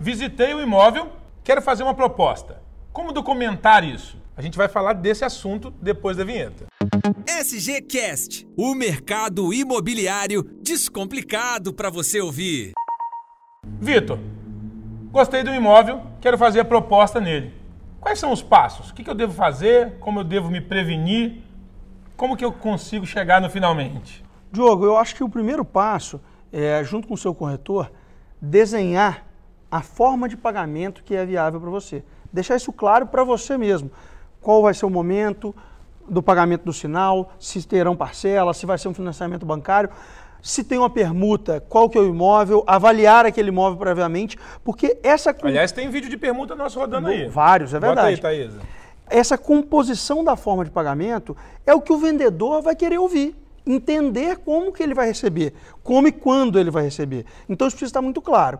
visitei o imóvel, quero fazer uma proposta. Como documentar isso? A gente vai falar desse assunto depois da vinheta. SGCast, o mercado imobiliário descomplicado para você ouvir. Vitor, gostei do imóvel, quero fazer a proposta nele. Quais são os passos? O que eu devo fazer? Como eu devo me prevenir? Como que eu consigo chegar no finalmente? Diogo, eu acho que o primeiro passo é, junto com o seu corretor, desenhar a forma de pagamento que é viável para você. Deixar isso claro para você mesmo. Qual vai ser o momento do pagamento do sinal, se terão parcela, se vai ser um financiamento bancário, se tem uma permuta, qual que é o imóvel, avaliar aquele imóvel previamente, porque essa... Aliás, tem vídeo de permuta nosso rodando aí. Vários, é verdade. Bota aí, Thaisa. Essa composição da forma de pagamento é o que o vendedor vai querer ouvir entender como que ele vai receber, como e quando ele vai receber. Então isso precisa estar muito claro.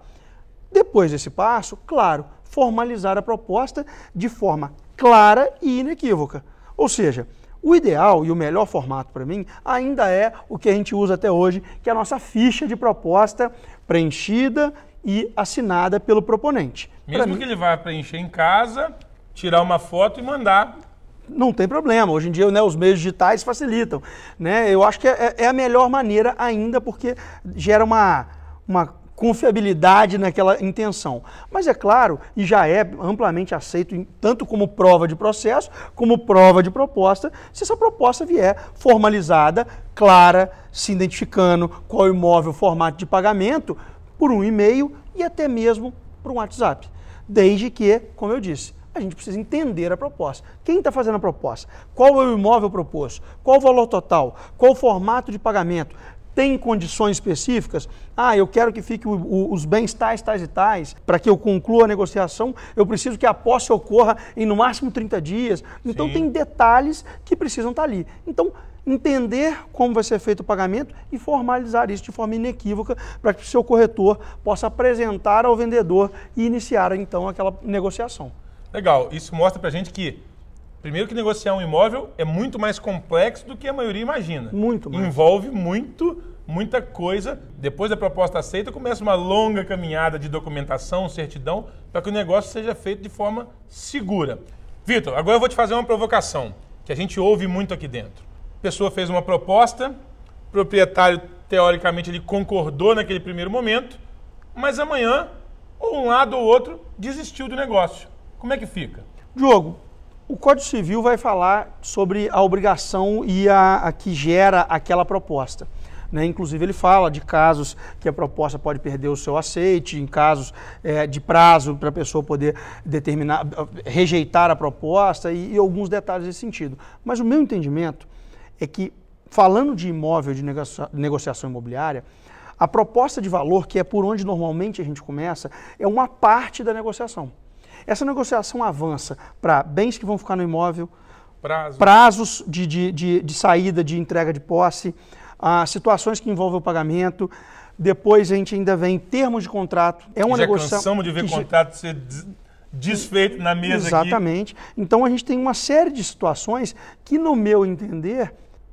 Depois desse passo, claro, formalizar a proposta de forma clara e inequívoca. Ou seja, o ideal e o melhor formato para mim ainda é o que a gente usa até hoje, que é a nossa ficha de proposta preenchida e assinada pelo proponente. Mesmo que ele vá preencher em casa, tirar uma foto e mandar não tem problema. Hoje em dia né, os meios digitais facilitam. Né? Eu acho que é, é, a melhor maneira ainda porque gera uma, uma confiabilidade naquela intenção. Mas é claro, e já é amplamente aceito, tanto como prova de processo, como prova de proposta, se essa proposta vier formalizada, clara, se identificando qual imóvel, formato de pagamento, por um e-mail e até mesmo por um WhatsApp. Desde que, como eu disse, a gente precisa entender a proposta. Quem está fazendo a proposta? Qual é o imóvel proposto? Qual o valor total? Qual o formato de pagamento? Tem condições específicas? Ah, eu quero que fique o, o, os bens tais, tais e tais. Para que eu conclua a negociação, eu preciso que a posse ocorra em no máximo 30 dias. Então, Sim. tem detalhes que precisam estar tá ali. Então, entender como vai ser feito o pagamento e formalizar isso de forma inequívoca para que o seu corretor possa apresentar ao vendedor e iniciar então aquela negociação. Legal. Isso mostra pra gente que, primeiro que negociar um imóvel é muito mais complexo do que a maioria imagina. Muito mais. Envolve muito, muita coisa. Depois da proposta aceita, começa uma longa caminhada de documentação, certidão, para que o negócio seja feito de forma segura. Vitor, agora eu vou te fazer uma provocação, que a gente ouve muito aqui dentro. A pessoa fez uma proposta, o proprietário, teoricamente, ele concordou naquele primeiro momento, mas amanhã, ou um lado ou outro, desistiu do negócio. Como é que fica? Diogo, o Código Civil vai falar sobre a obrigação e a, a que gera aquela proposta. Né? Inclusive, ele fala de casos que a proposta pode perder o seu aceite, em casos é, de prazo para a pessoa poder determinar, rejeitar a proposta e, e alguns detalhes nesse sentido. Mas o meu entendimento é que, falando de imóvel de negociação imobiliária, a proposta de valor, que é por onde normalmente a gente começa, é uma parte da negociação. Essa negociação avança para bens que vão ficar no imóvel, Prazo. prazos de, de, de, de, saída, de entrega de posse, ah, situações que envolvem o pagamento. Depois a gente ainda vem termos de contrato. É uma já negociação. cansamos de ver que contrato ser desfeito na mesa Exatamente. Aqui. Então a gente tem uma série de situações que, no meu entender,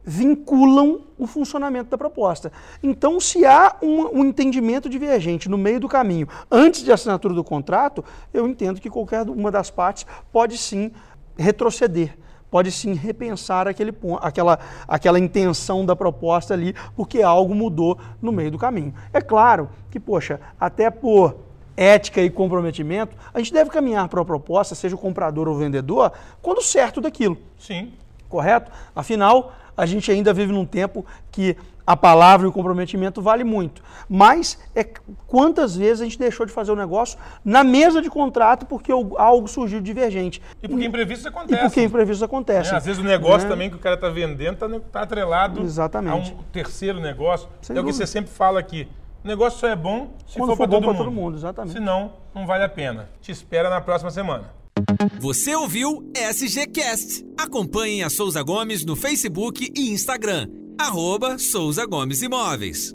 vinculam o funcionamento da proposta. Então, se há um, um, entendimento divergente no meio do caminho, antes de assinatura do contrato, eu entendo que qualquer uma das partes pode sim retroceder, pode sim repensar aquele, aquela, aquela intenção da proposta ali, porque algo mudou no meio do caminho. É claro que, poxa, até por ética e comprometimento, a gente deve caminhar para a proposta, seja o comprador ou o vendedor, quando certo daquilo. Sim. Correto? Afinal, a gente ainda vive num tempo que a palavra e o comprometimento vale muito. Mas é quantas vezes a gente deixou de fazer o negócio na mesa de contrato porque algo surgiu divergente. E porque imprevistos acontecem. E porque imprevistos acontecem. É, às vezes o negócio é. também que o cara está vendendo está tá atrelado Exatamente. a um terceiro negócio. Sem é dúvida. o que você sempre fala aqui. O negócio só é bom se Quando for, for para todo, todo mundo. Exatamente. Senão, não vale a pena. Te espera na próxima semana. Você ouviu SGCast. Acompanhe a Souza Gomes no Facebook e Instagram. Arroba Souza Gomes Imóveis.